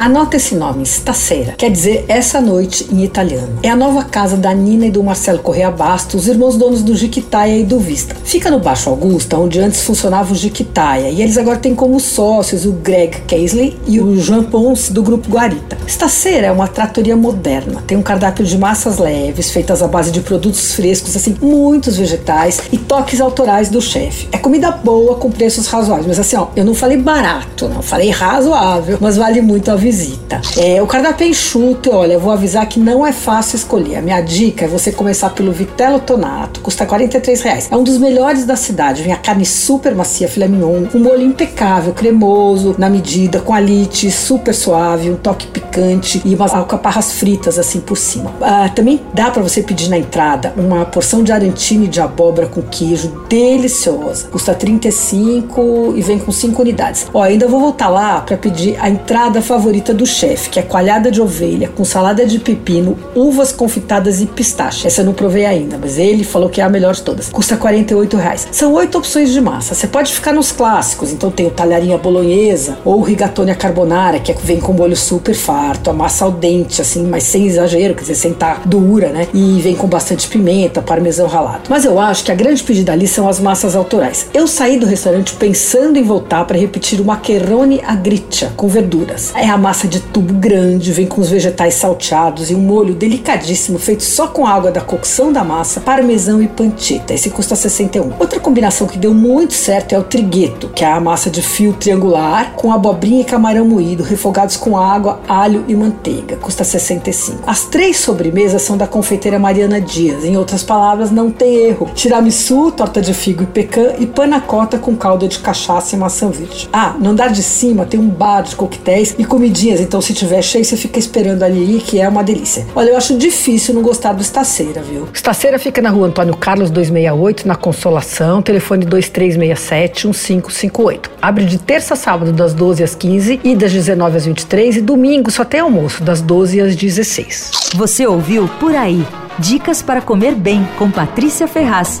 Anota esse nome, Stasera, quer dizer essa noite em italiano. É a nova casa da Nina e do Marcelo Correa Bastos, os irmãos donos do Jiquitaia e do Vista. Fica no Baixo Augusta, onde antes funcionava o Jiquitaia, e eles agora têm como sócios o Greg Casely e o João Ponce do grupo Guarita. Stasera é uma tratoria moderna, tem um cardápio de massas leves, feitas à base de produtos frescos, assim, muitos vegetais e toques autorais do chefe. É comida boa com preços razoáveis, mas assim, ó, eu não falei barato, não, falei razoável, mas vale muito a vida visita. É, o cardápio é enxuto, olha, eu vou avisar que não é fácil escolher. A minha dica é você começar pelo Vitello Tonato, custa 43 reais. É um dos melhores da cidade, vem a carne super macia, filé mignon, um molho impecável, cremoso, na medida, com alite super suave, um toque picante e umas alcaparras fritas assim por cima. Ah, também dá para você pedir na entrada uma porção de arantine de abóbora com queijo deliciosa. Custa 35 e vem com 5 unidades. Ó, ainda vou voltar lá para pedir a entrada favorita favorita do chefe, que é coalhada de ovelha com salada de pepino, uvas confitadas e pistache. Essa eu não provei ainda, mas ele falou que é a melhor de todas. Custa 48 reais. São oito opções de massa. Você pode ficar nos clássicos, então tem o talharinha bolonhesa ou rigatone carbonara, que é, vem com molho super farto, a massa al dente, assim, mas sem exagero, quer dizer, sem estar tá dura, né? E vem com bastante pimenta, parmesão ralado. Mas eu acho que a grande pedida ali são as massas autorais. Eu saí do restaurante pensando em voltar para repetir o macarrone agricia com verduras. É a massa de tubo grande, vem com os vegetais salteados e um molho delicadíssimo feito só com água da cocção da massa, parmesão e panceta. Esse custa 61. Outra combinação que deu muito certo é o trigueto, que é a massa de fio triangular com abobrinha e camarão moído, refogados com água, alho e manteiga. Custa 65. As três sobremesas são da confeiteira Mariana Dias. Em outras palavras, não tem erro. Tiramisu, torta de figo e pecan e panacota com calda de cachaça e maçã verde. Ah, no andar de cima tem um bar de coquetéis e comidinhas dias, então se tiver cheio, você fica esperando ali, que é uma delícia. Olha, eu acho difícil não gostar do Estaceira, viu? Estaceira fica na rua Antônio Carlos 268, na Consolação, telefone 2367-1558. Abre de terça a sábado, das 12 às 15 e das 19 às 23 e domingo só tem almoço, das 12 às 16. Você ouviu Por Aí. Dicas para comer bem com Patrícia Ferraz.